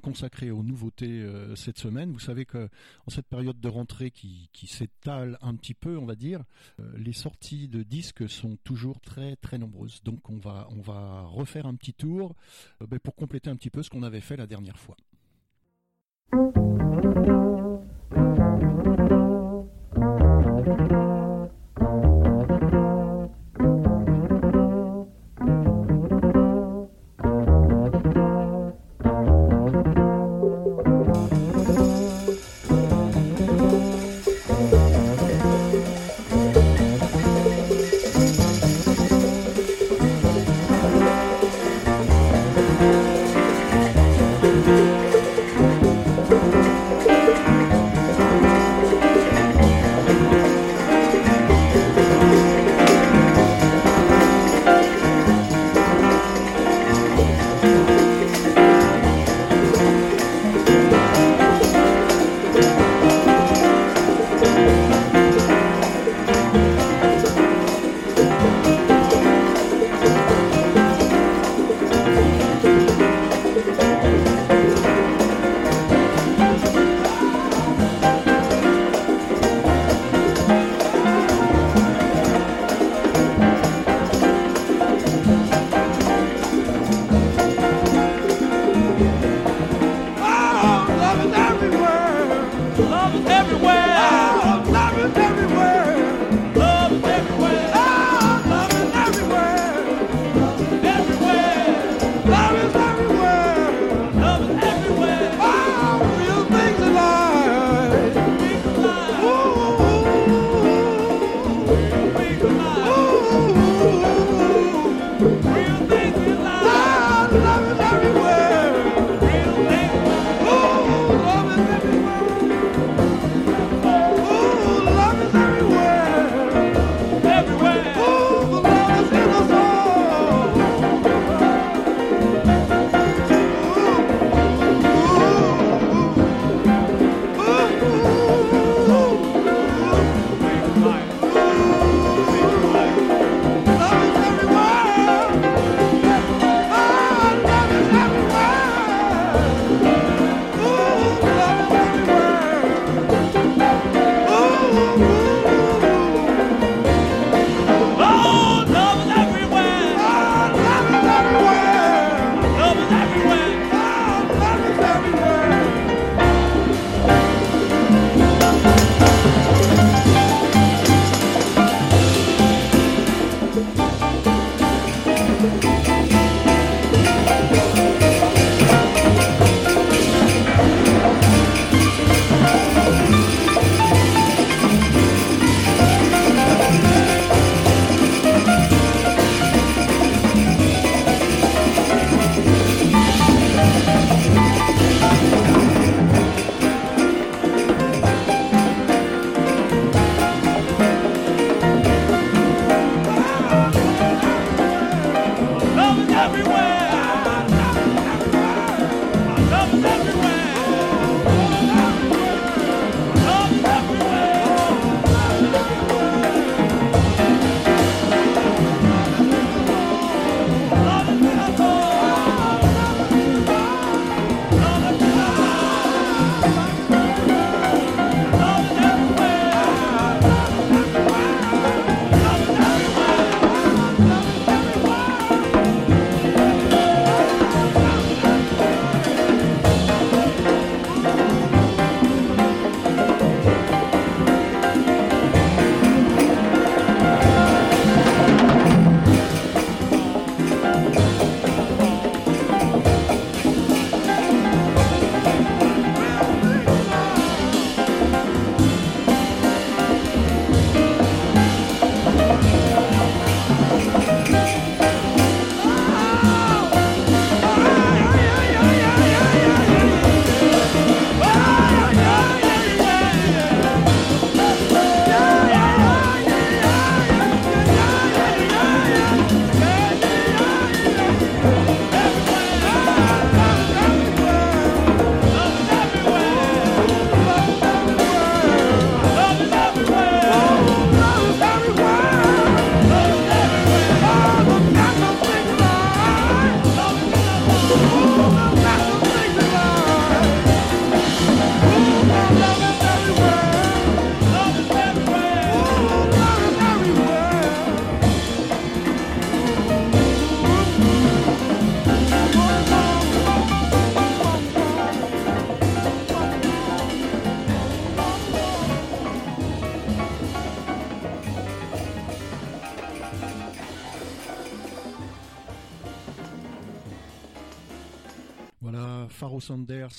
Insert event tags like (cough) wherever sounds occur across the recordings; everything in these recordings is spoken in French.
Consacrée aux nouveautés euh, cette semaine. Vous savez que en cette période de rentrée qui, qui s'étale un petit peu, on va dire, euh, les sorties de disques sont toujours très très nombreuses. Donc on va on va refaire un petit tour euh, ben, pour compléter un petit peu ce qu'on avait fait la dernière fois.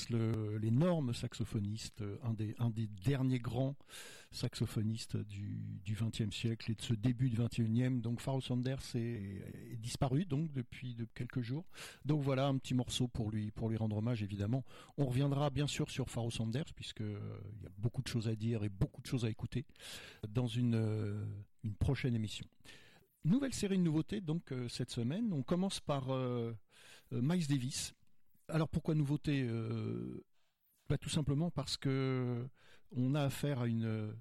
L'énorme saxophoniste, un des, un des derniers grands saxophonistes du XXe siècle et de ce début du XXIe. Donc Pharaoh Sanders est, disparu donc depuis de quelques jours. Donc voilà un petit morceau pour lui rendre hommage évidemment. On reviendra bien sûr sur Pharaoh Sanders puisque il y a beaucoup de choses à dire et beaucoup de choses à écouter dans une une prochaine émission. Nouvelle série de nouveautés donc cette semaine. On commence par Miles Davis alors pourquoi nouveauté euh, bah, Tout simplement parce que on a affaire à une,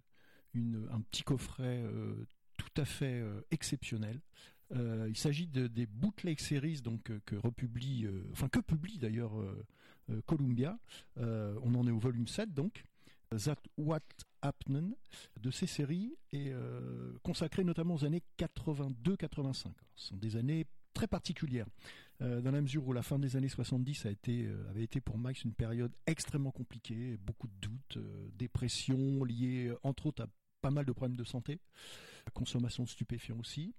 un petit coffret euh, tout à fait euh, exceptionnel. il s'agit des bootleg series donc que enfin que publie d'ailleurs Columbia. on en est au volume 7 donc. That What Happened de ces séries est consacré notamment aux années 82-85. Ce sont des années très particulière, euh, dans la mesure où la fin des années 70 a été, euh, avait été pour Max une période extrêmement compliquée, beaucoup de doutes, euh, dépression liée entre autres à pas mal de problèmes de santé, consommation de stupéfiants aussi,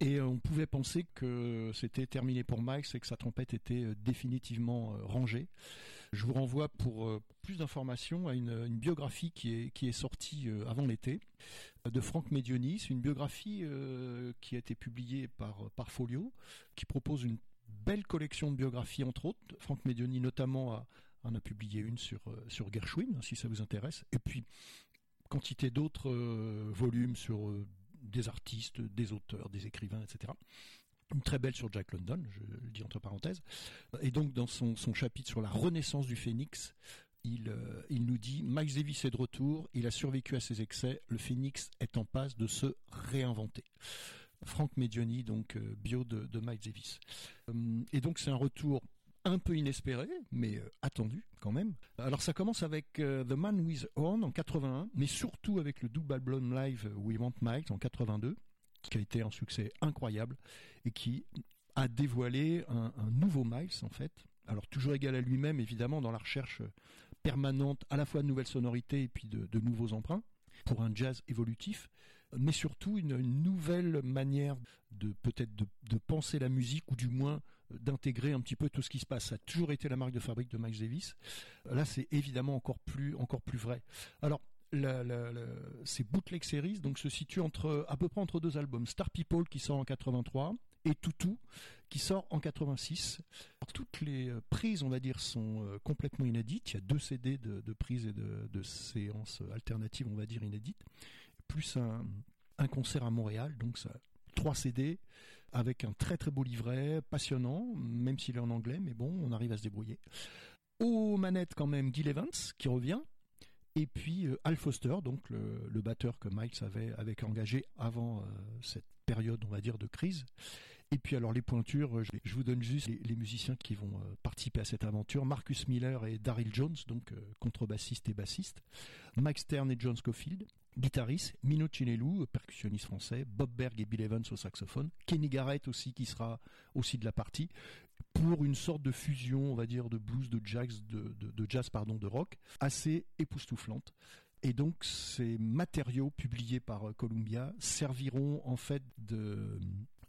et on pouvait penser que c'était terminé pour Max et que sa trompette était définitivement rangée. Je vous renvoie pour plus d'informations à une, biographie qui est, qui est sortie avant l'été de Franck Medionis, une biographie qui a été publiée par, par Folio, qui propose une belle collection de biographies entre autres. Franck Medioni notamment en a publié une sur, sur Gershwin, si ça vous intéresse. Et puis quantité d'autres volumes sur des artistes, des auteurs, des écrivains, etc. Une très belle sur Jack London, je le dis entre parenthèses. Et donc dans son, chapitre sur la renaissance du phénix, il, euh, il, nous dit Miles Davis est de retour, il a survécu à ses excès, le phénix est en passe de se réinventer. Frank Medioni, donc euh, bio de, de Miles Davis. Euh, et donc c'est un retour un peu inespéré, mais attendu quand même. Alors ça commence avec The Man with Horn en 81, mais surtout avec le double album live We Want Miles en 82 qui a été un succès incroyable et qui a dévoilé un, nouveau Miles en fait. Alors toujours égal à lui-même évidemment dans la recherche permanente à la fois de nouvelles sonorités et puis de, nouveaux emprunts pour un jazz évolutif, mais surtout une, nouvelle manière de peut-être de, penser la musique ou du moins d'intégrer un petit peu tout ce qui se passe. Ça a toujours été la marque de fabrique de Miles Davis. Là, c'est évidemment encore plus encore plus vrai. Alors la, ces bootleg series donc se situent entre à peu près entre deux albums Star People qui sort en 83 et Toutou qui sort en 86 toutes les euh, prises on va dire sont euh, complètement inédites il y a deux CD de, prises et de, séances alternatives on va dire inédites plus un, concert à Montréal donc ça trois CD avec un très très beau livret passionnant même s'il est en anglais mais bon on arrive à se débrouiller aux manettes quand même Gil Evans qui revient et puis euh, Al Foster, donc le, batteur que Miles avait, avait engagé avant euh, cette période, on va dire, de crise. Et puis alors les pointures, je, vous donne juste les, musiciens qui vont euh, participer à cette aventure. Marcus Miller et Daryl Jones, donc contrebassiste et bassiste. Mike Stern et John Scofield, guitariste. Mino Chinelou, percussionniste français. Bob Berg et Bill Evans au saxophone. Kenny Garrett aussi qui sera aussi de la partie pour une sorte de fusion, on va dire, de blues, de jazz, de, jazz pardon, de rock, assez époustouflante. Et donc ces matériaux publiés par Columbia serviront en fait de,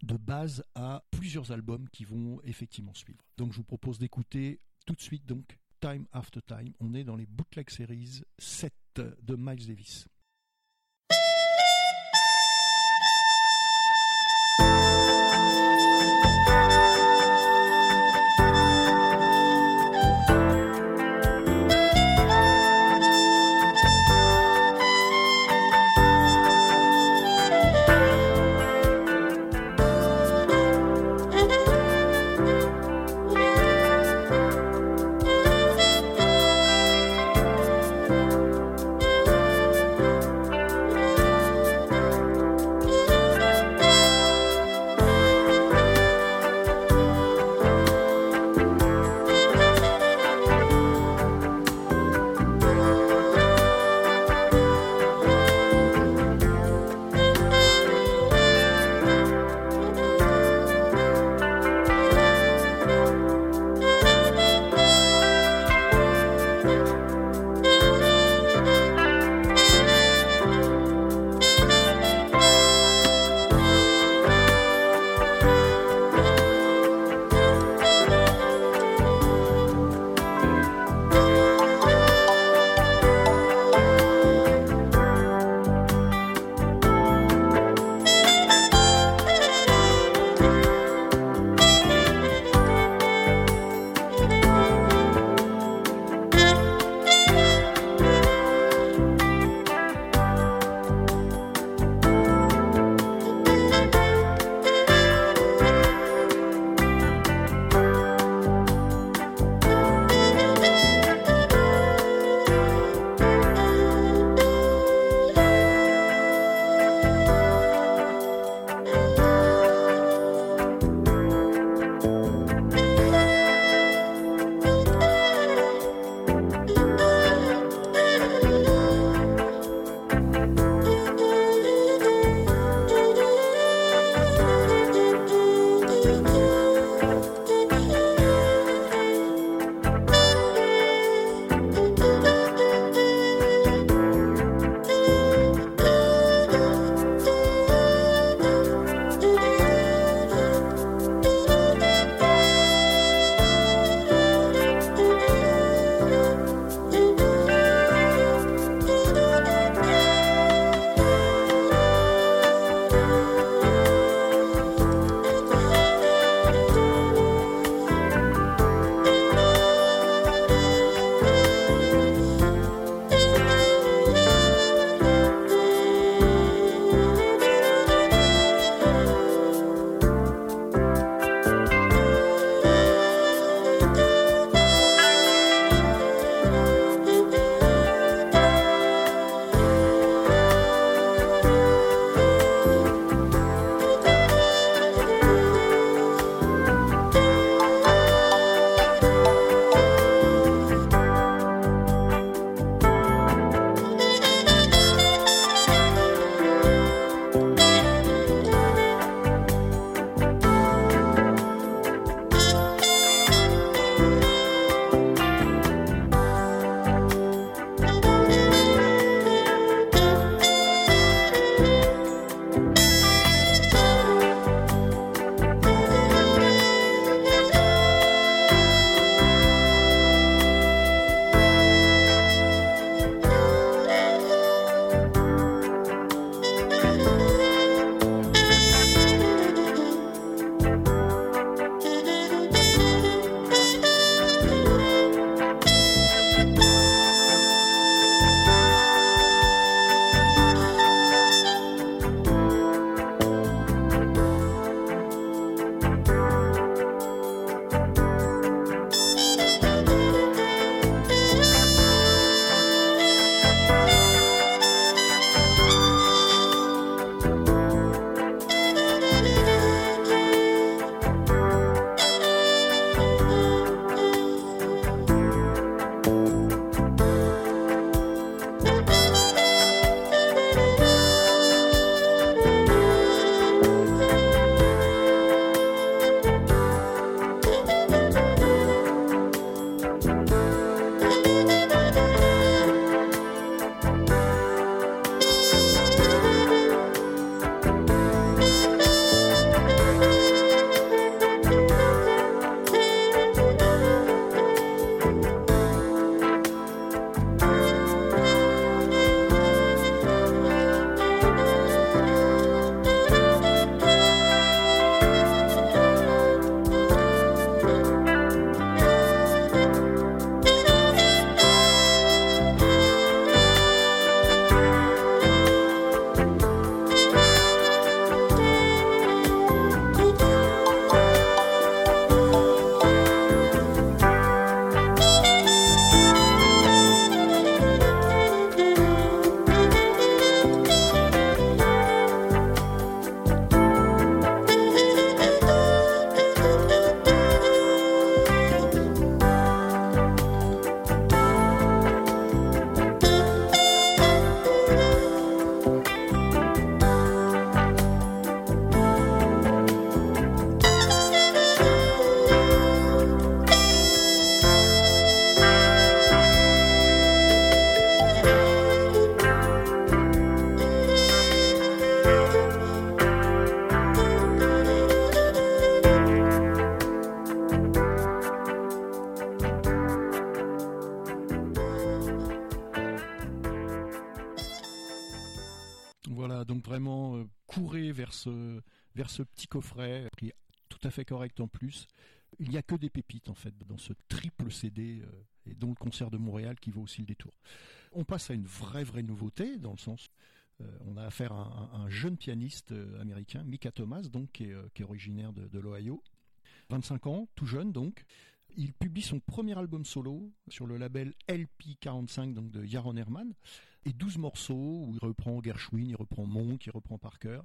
de base à plusieurs albums qui vont effectivement suivre. Donc je vous propose d'écouter tout de suite donc Time After Time. On est dans les Bootleg Series 7 de Miles Davis. Ce, vers ce petit coffret, prix tout à fait correct en plus. Il n'y a que des pépites en fait dans ce triple CD euh, et dont le concert de Montréal qui vaut aussi le détour. On passe à une vraie vraie nouveauté dans le sens euh, on a affaire à un, jeune pianiste euh, américain, Mika Thomas, donc qui est, originaire de, de l'Ohio, 25 ans, tout jeune donc. Il publie son premier album solo sur le label LP45 donc de Yaron Herman et 12 morceaux où il reprend Gershwin, il reprend Monk, il reprend Parker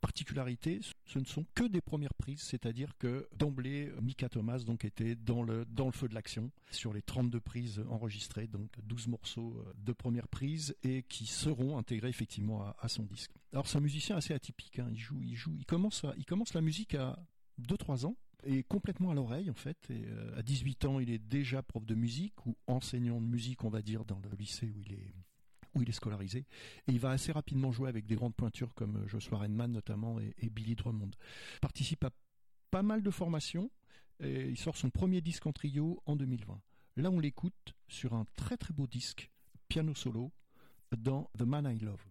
particularité, ce ne sont que des premières prises, c'est-à-dire que d'emblée, Mika Thomas donc était dans le, dans le feu de l'action sur les 32 prises enregistrées, donc 12 morceaux euh, de première prise et qui seront intégrés effectivement à, son disque. Alors c'est un musicien assez atypique, hein. il joue, il joue, il commence, il commence la musique à 2-3 ans et complètement à l'oreille en fait. Et, euh, à 18 ans, il est déjà prof de musique ou enseignant de musique, on va dire, dans le lycée où il est où il est scolarisé. Et il va assez rapidement jouer avec des grandes pointures comme euh, Joshua Redman notamment et, Billy Drummond. Participe à pas mal de formations et il sort son premier disque en trio en 2020. Là, on l'écoute sur un très très beau disque, piano solo, dans The Man I Love.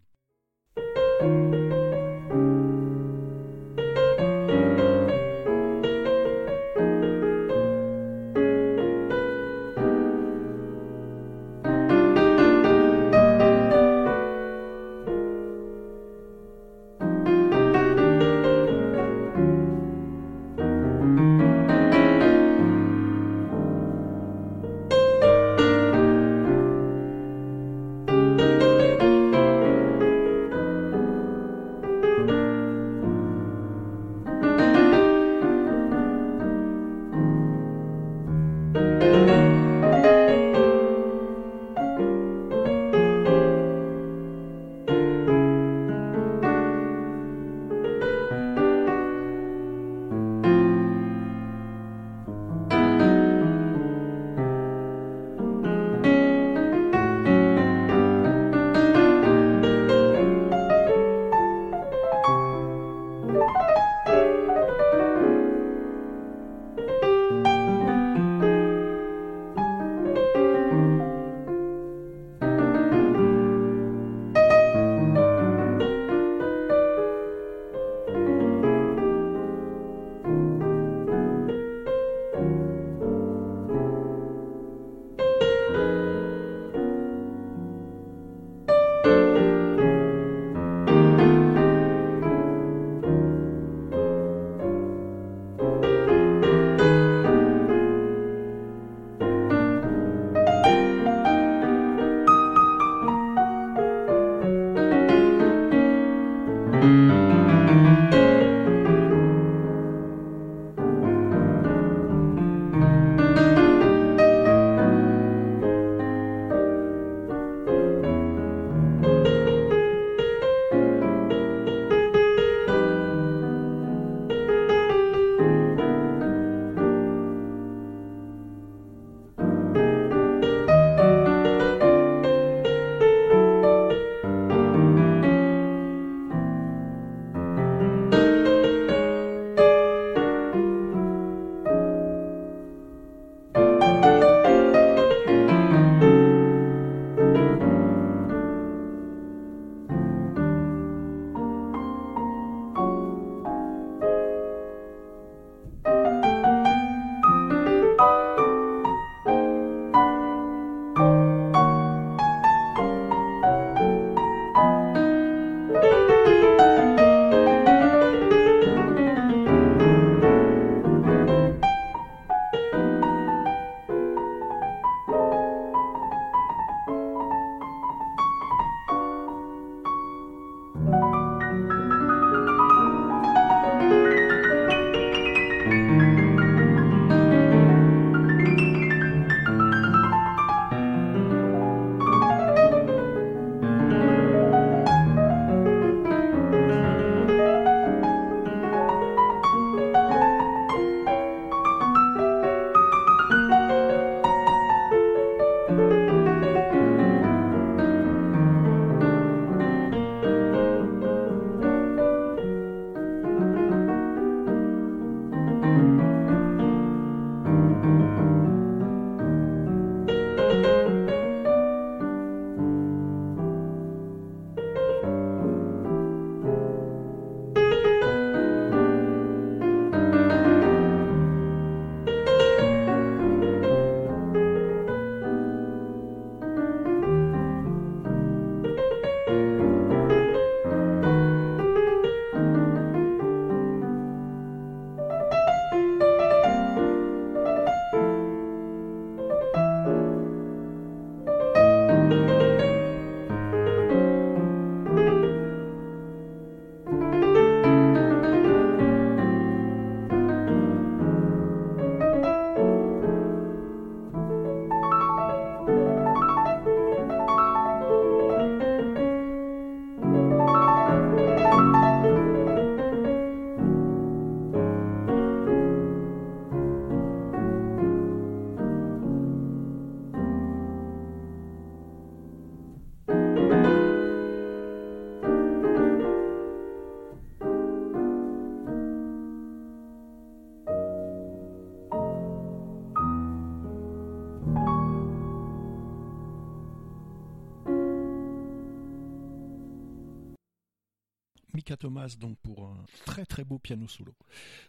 Thomas donc pour un très très beau piano solo.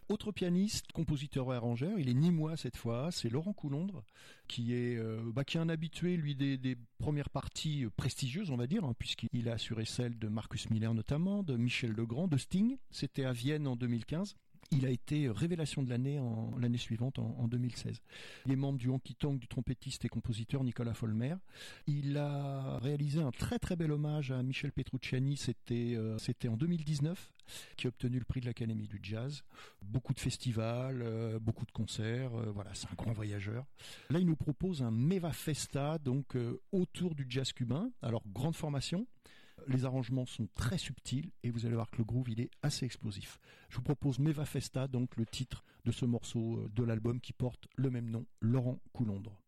Autre pianiste, compositeur et arrangeur, il est ni moi cette fois, c'est Laurent Coulondre qui est euh, bah, qui un habitué lui des, premières parties prestigieuses on va dire hein, puisqu'il a assuré celle de Marcus Miller notamment, de Michel Legrand, de Sting. C'était à Vienne en 2015. Il a été révélation de l'année en l'année suivante, en, 2016. Il est membre du Honky Tonk du trompettiste et compositeur Nicolas Folmer. Il a réalisé un très très bel hommage à Michel Petrucciani. C'était euh, c'était en 2019 qui a obtenu le prix de l'Académie du Jazz. Beaucoup de festivals, euh, beaucoup de concerts. Euh, voilà, c'est un grand voyageur. Là, il nous propose un Meva Festa, donc autour du jazz cubain. Alors grande formation les arrangements sont très subtils et vous allez voir que le groove est assez explosif. Je vous propose Meva Festa, donc le titre de ce morceau euh, de l'album qui porte le même nom, Laurent Coulondre.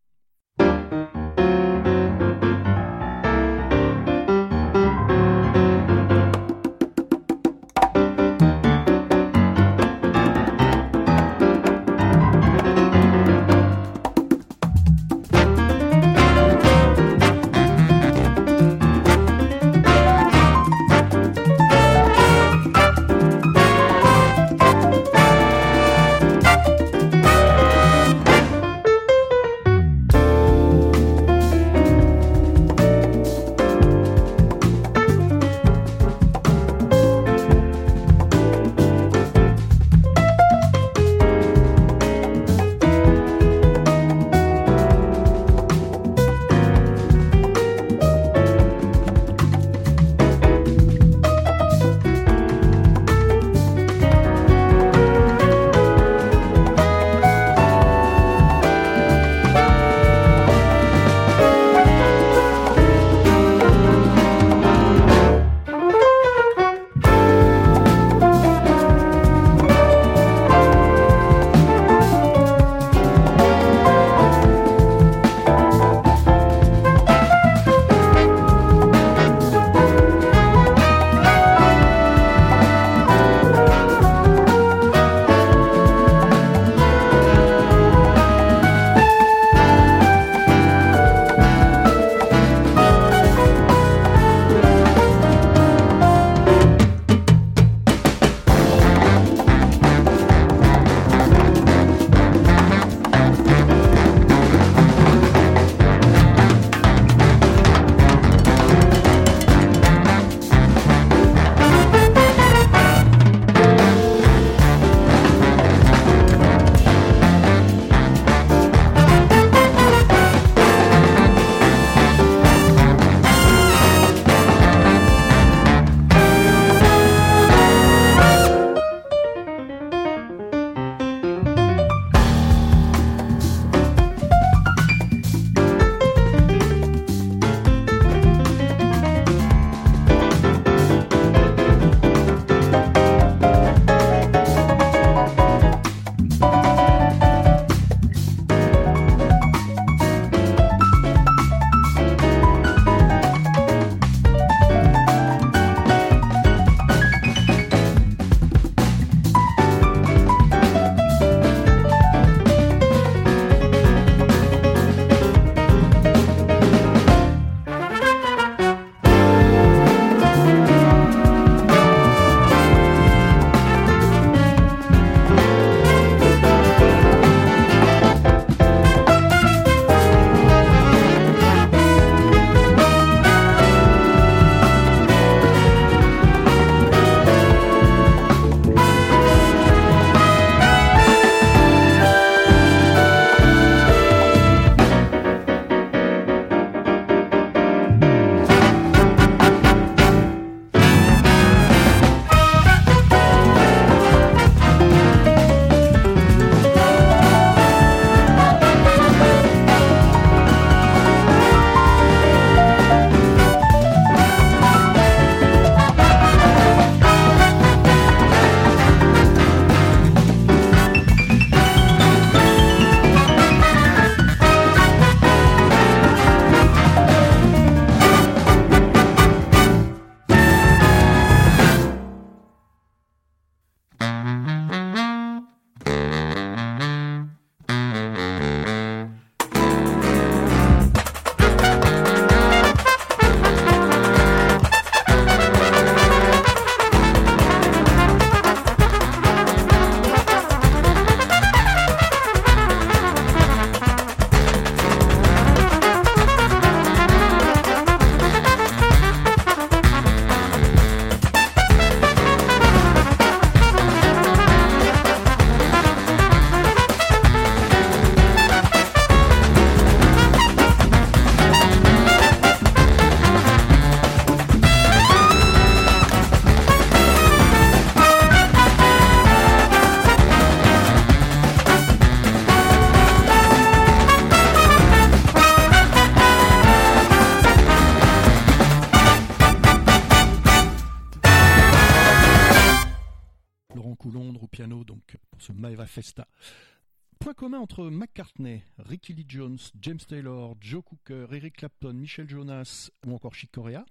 Ricky Lee Jones, James Taylor, Joe Cooker, Eric Clapton, Michel Jonas ou encore Chick Corea,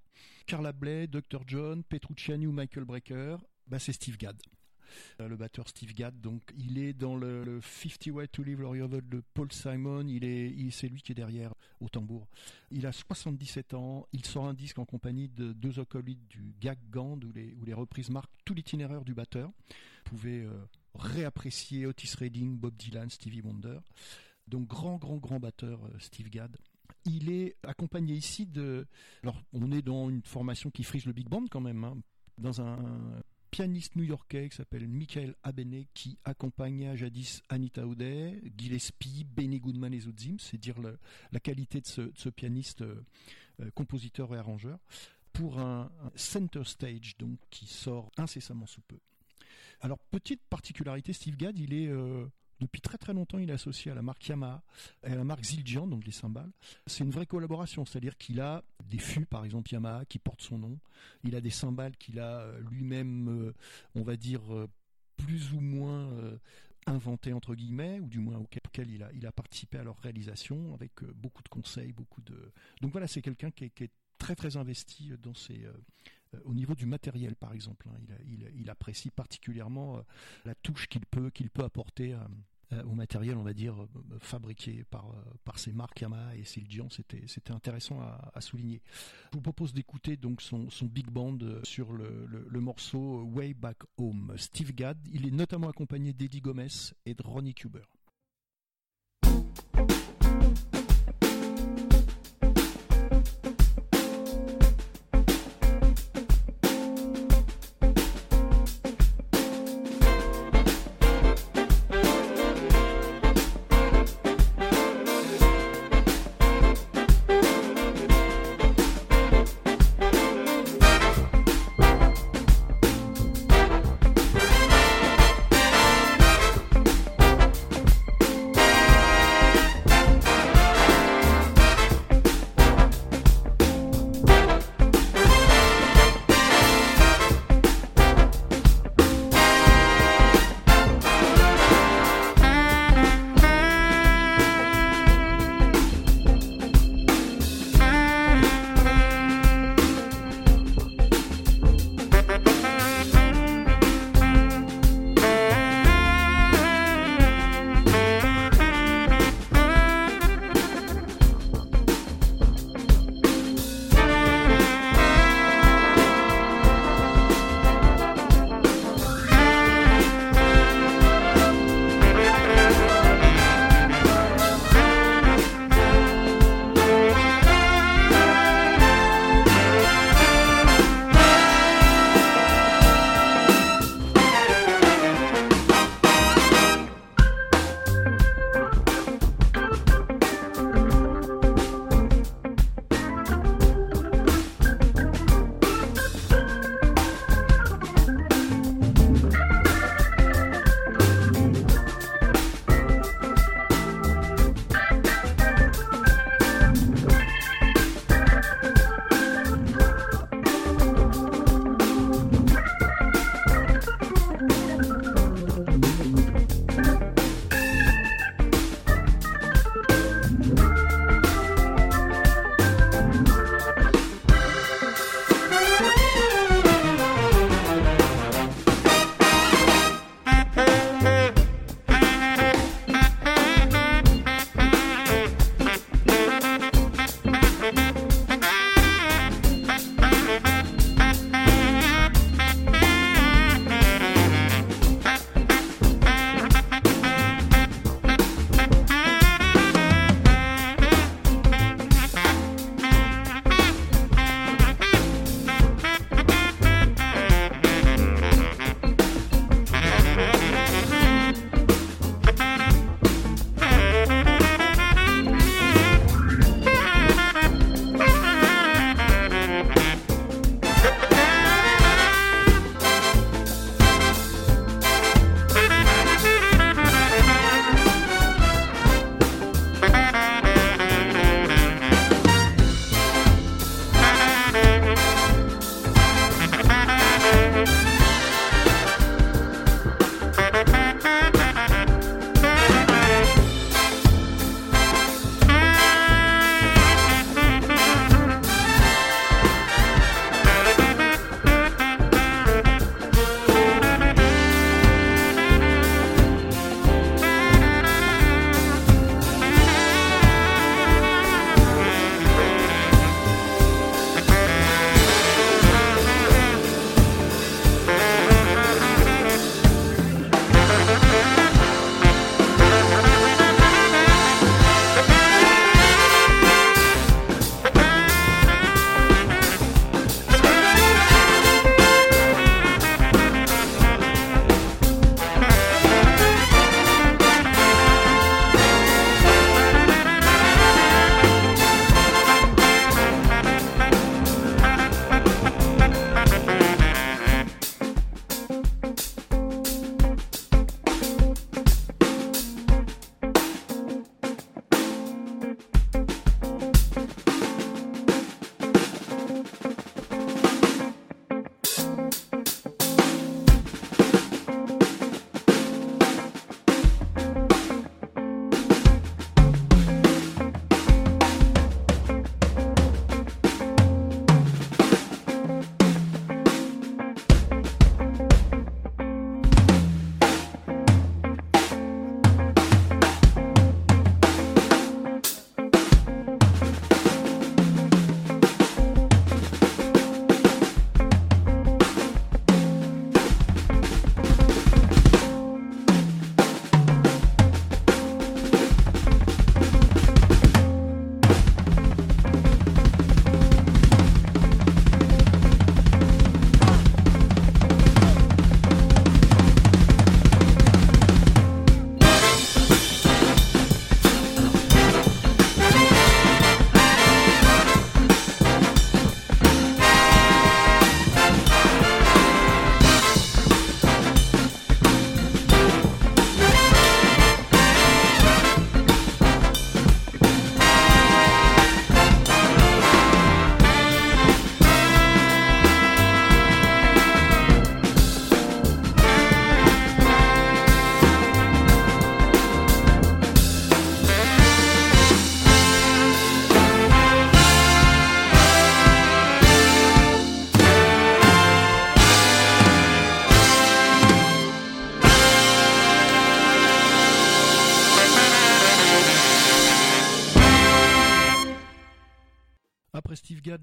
Carla Bley, Dr. John, Petrucciani ou Michael Brecker, bah c'est Steve Gadd. Euh, le batteur Steve Gadd, donc il est dans le, 50 Way to Live Laurie de Paul Simon, il est, c'est lui qui est derrière au tambour. Il a 77 ans, il sort un disque en compagnie de deux acolytes du Gag Gand où les, où les reprises marquent tout l'itinéraire du batteur. Vous pouvez euh, réapprécier Otis Redding, Bob Dylan, Stevie Wonder. Donc grand, grand, grand batteur euh, Steve Gadd. Il est accompagné ici de... Alors on est dans une formation qui frise le big band quand même, hein, dans un pianiste new-yorkais qui s'appelle Michael Abene qui accompagna jadis Anita O'Day, Gillespie, Benny Goodman et Zouzim, c'est dire la qualité de ce, pianiste euh, euh, compositeur et arrangeur, pour un, center stage donc qui sort incessamment sous peu. Alors petite particularité, Steve Gadd, il est depuis très très longtemps, il est associé à la marque Yamaha et à la marque Zildjian, donc les cymbales. C'est une vraie collaboration, c'est-à-dire qu'il a des fûts, par exemple Yamaha, qui portent son nom. Il a des cymbales qu'il a euh, lui-même, euh, on va dire, euh, plus ou moins inventé entre guillemets, ou du moins auquel il a, participé à leur réalisation avec beaucoup de conseils, beaucoup de. Donc voilà, c'est quelqu'un qui est, très très investi dans ses, au niveau du matériel par exemple. Hein. il, apprécie particulièrement la touche qu'il peut, qu'il peut apporter euh, au matériel, on va dire, euh, fabriqué par, euh, par ces marques Yamaha et Sildian. C'était, c'était intéressant à, souligner. Je vous propose d'écouter donc son, son big band sur le, le, morceau Way Back Home. Steve Gadd, il est notamment accompagné d'Eddie Gomez et de Ronnie Cuber.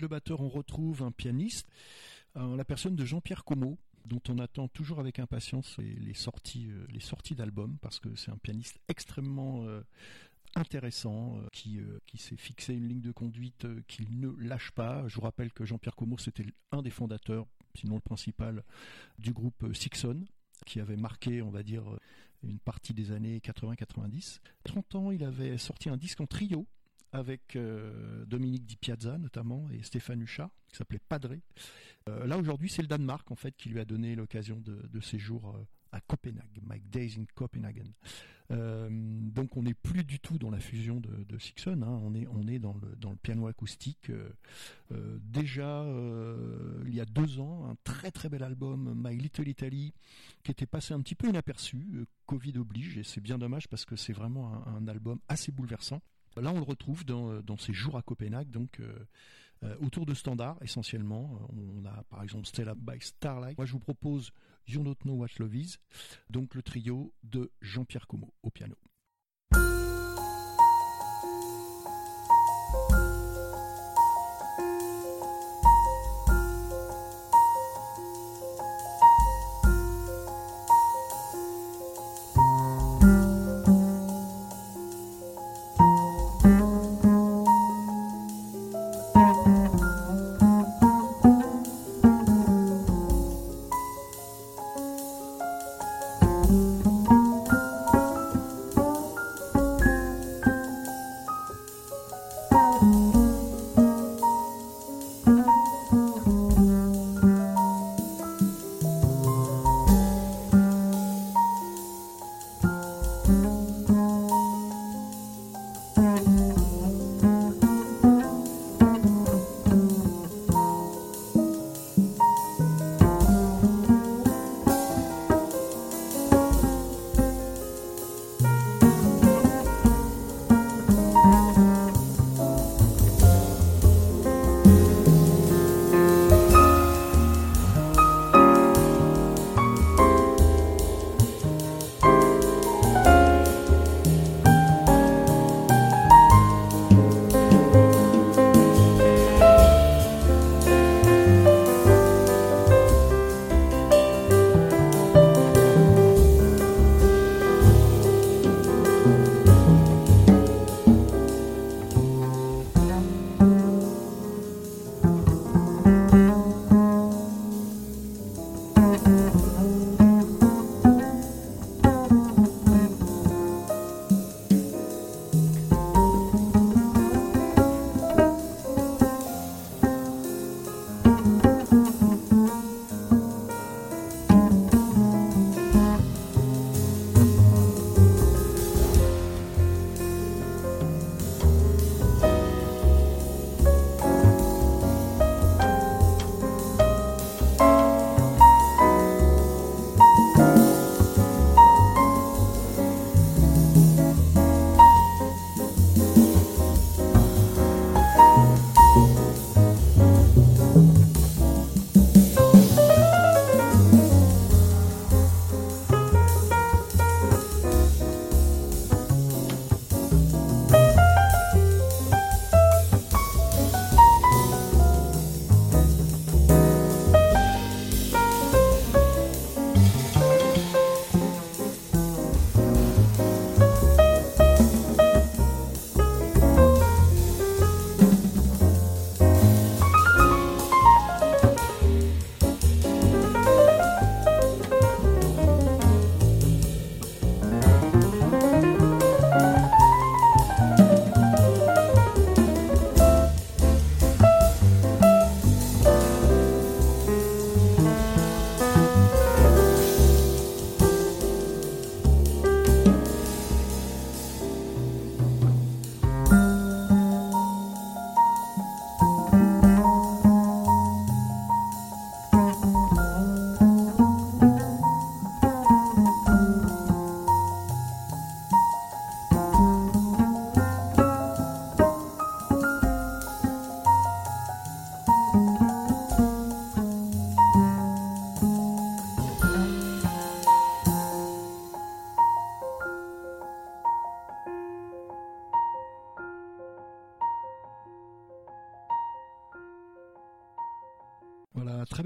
Le batteur, on retrouve un pianiste, la personne de Jean-Pierre Como, dont on attend toujours avec impatience les, sorties, les sorties d'albums, parce que c'est un pianiste extrêmement intéressant, qui, qui s'est fixé une ligne de conduite qu'il ne lâche pas. Je vous rappelle que Jean-Pierre Como, c'était un des fondateurs, sinon le principal, du groupe Sixon, qui avait marqué, on va dire, une partie des années 80-90. 30 ans, il avait sorti un disque en trio avec euh, Dominique Di Piazza notamment et Stéphane Huchat qui s'appelait Padré. Euh, là aujourd'hui c'est le Danemark en fait qui lui a donné l'occasion de, séjour euh, à Copenhague, Mike Days in Copenhagen. donc on n'est plus du tout dans la fusion de, Sixon, hein. on est on est dans le dans le piano acoustique. déjà il y a deux ans, un très très bel album My Little Italy qui était passé un petit peu inaperçu, Covid oblige et c'est bien dommage parce que c'est vraiment un album assez bouleversant. Là, on le retrouve dans, euh, dans ses jours à Copenhague, donc euh, euh, autour de standards essentiellement. On a par exemple Stella by Starlight. Moi, je vous propose You Don't Know What Love Is, donc le trio de Jean-Pierre Como au piano.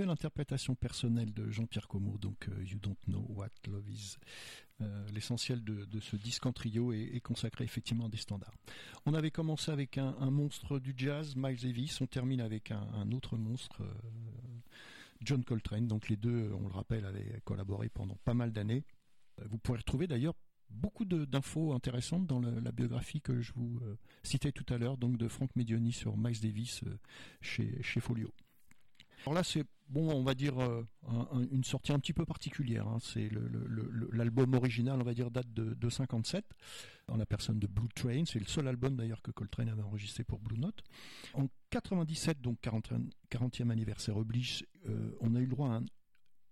La très belle interprétation personnelle de Jean-Pierre Como, donc You Don't Know What Love Is. L'essentiel de, ce disque en trio est, consacré effectivement à des standards. On avait commencé avec un, monstre du jazz, Miles Davis, on termine avec un, autre monstre, John Coltrane. Donc les deux, on le rappelle, avaient collaboré pendant pas mal d'années. Vous pourrez retrouver d'ailleurs beaucoup d'infos intéressantes dans la biographie que je vous euh, citais tout à l'heure, donc de Frank Medioni sur Miles Davis euh, chez Folio. Alors là, c'est bon, on va dire euh, une sortie un petit peu particulière. Hein. C'est l'album original, on va dire, date de, de 57, en la personne de Blue Train. C'est le seul album d'ailleurs que Coltrane avait enregistré pour Blue Note. En 97, donc 40, e anniversaire oblige, on a eu le droit à un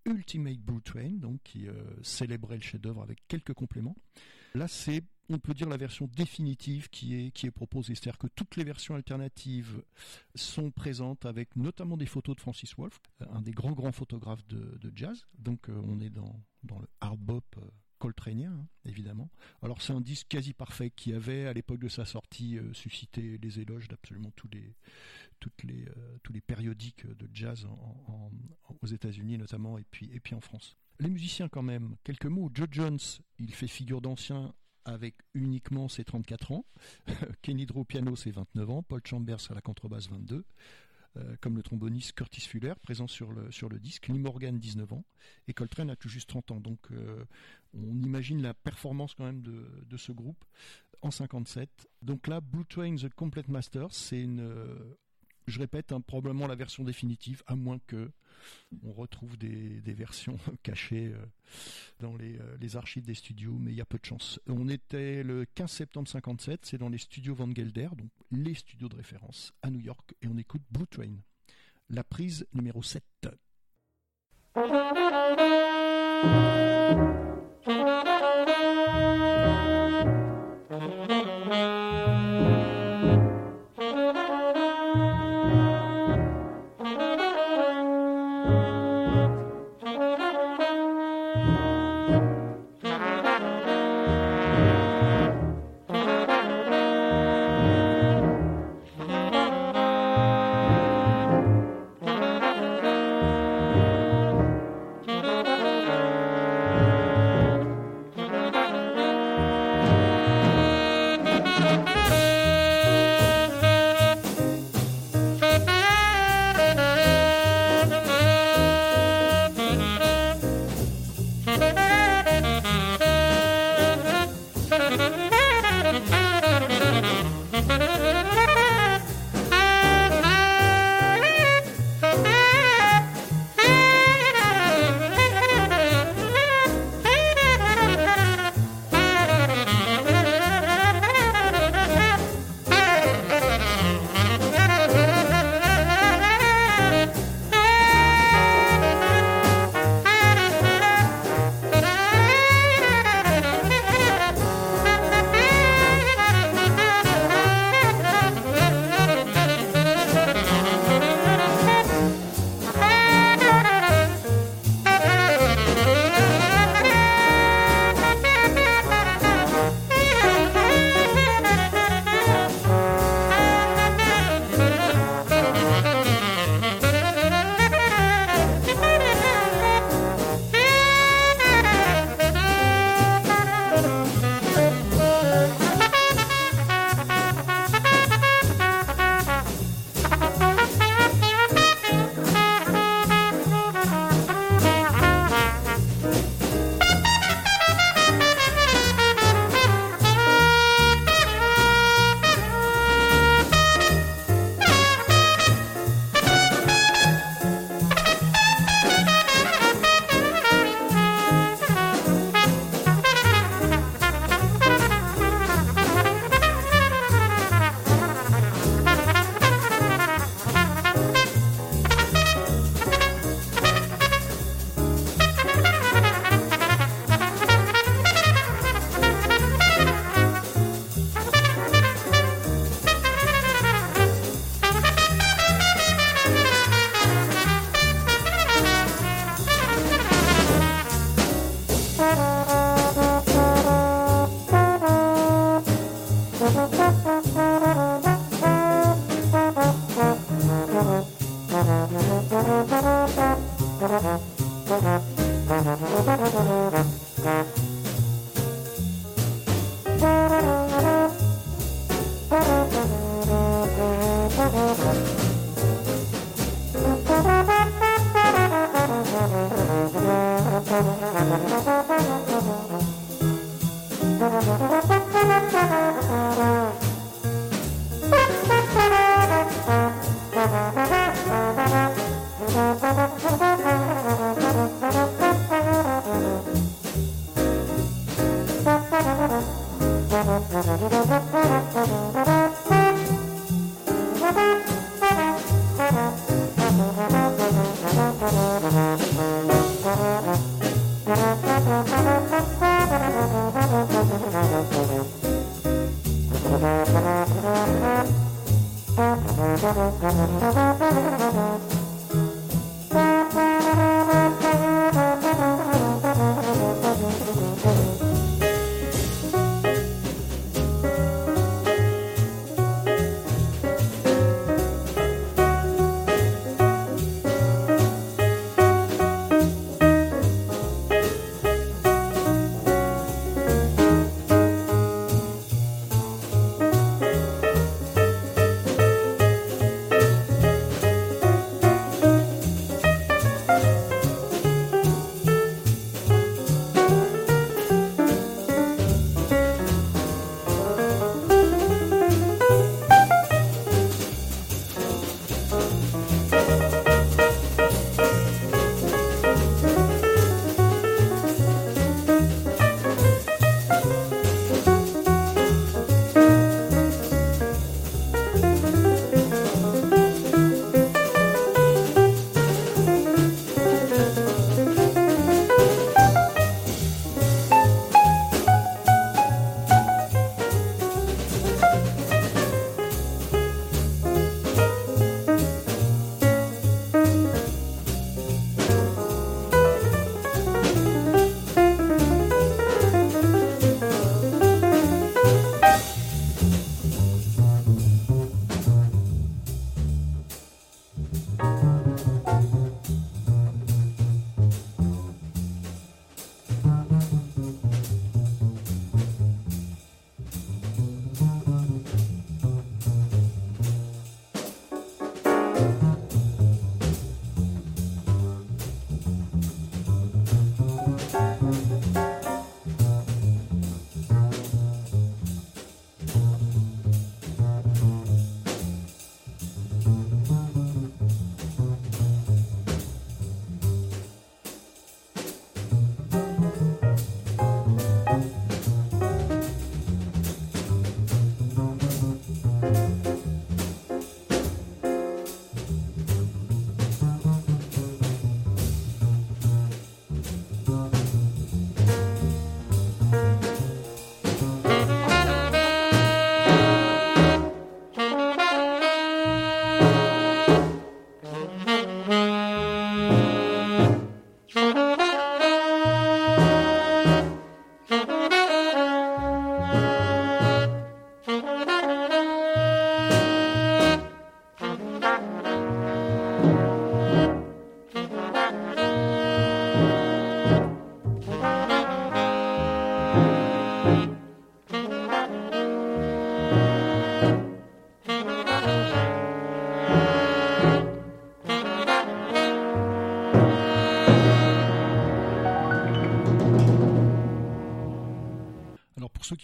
Ultimate Blue Train, donc qui euh, célébrait le chef-d'œuvre avec quelques compléments. Là, c'est, on peut dire, la version définitive qui est, qui est proposée. C'est-à-dire que toutes les versions alternatives sont présentes avec notamment des photos de Francis Wolff, un des grands, grands photographes de, jazz. Donc, euh, on est dans, dans le hard bop euh, coltranien, hein, évidemment. Alors c'est un disque quasi parfait qui avait, à l'époque de sa sortie, suscité les éloges d'absolument tous les, toutes les, euh, tous les périodiques de jazz aux États-Unis notamment et puis, et puis en France. Les musiciens quand même, quelques mots. Joe Jones, il fait figure d'ancien avec uniquement ses 34 ans. (laughs) Kenny Drew piano ses 29 ans. Paul Chambers à la contrebasse 22. Euh, comme le tromboniste Curtis Fuller, présent sur le, sur le disque, Lee Morgan, 19 ans, et Coltrane a tout juste 30 ans. Donc euh, on imagine la performance quand même de, de, ce groupe en 57. Donc là, Blue Train The Complete Master, c'est une je répète, hein, probablement la version définitive, à moins que on retrouve des, versions (laughs) cachées euh, dans euh, les, archives des studios, mais il y a peu de chance. On était le 15 septembre 57, c'est dans les studios Van Gelder, donc les studios de référence à New York, et on écoute Blue Train, la prise numéro 7. (laughs)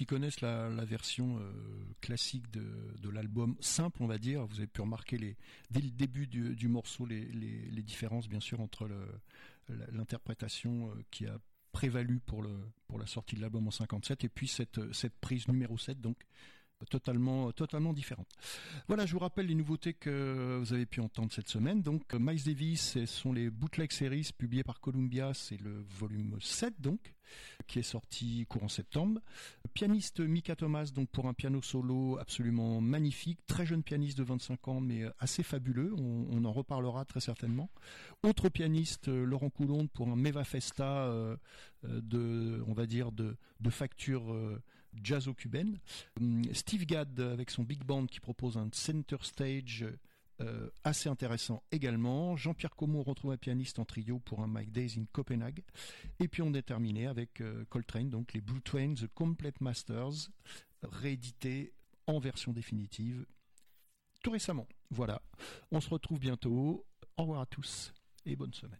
connaissent la, version euh, classique de, l'album simple, on va dire, vous avez pu remarquer les, dès le début du, morceau les, différences, bien sûr, entre l'interprétation euh, qui a prévalu pour, la sortie de l'album en 57 et puis cette, cette prise numéro 7, donc totalement, totalement différente. Voilà, je vous rappelle les nouveautés que vous avez pu entendre cette semaine. Donc, Miles Davis, ce sont les Bootleg Series publiés par Columbia, c'est le volume 7 donc qui est sorti courant septembre. pianiste Mika Thomas, donc pour un piano solo absolument magnifique, très jeune pianiste de 25 ans, mais assez fabuleux. On, en reparlera très certainement. Autre pianiste, euh, Laurent Coulombe, pour un Meva Festa euh, euh, de, on va dire, de, facture jazzo-cubaine. Hum, Steve Gadd avec son big band qui propose un center stage euh, assez intéressant également. Jean-Pierre Comot retrouve un pianiste en trio pour un Mike Days in Copenhague. Et puis on est terminé avec euh, Coltrane, donc les Blue Twain The Complete Masters, réédité en version définitive tout récemment. Voilà, on se retrouve bientôt. Au revoir à tous et bonne semaine.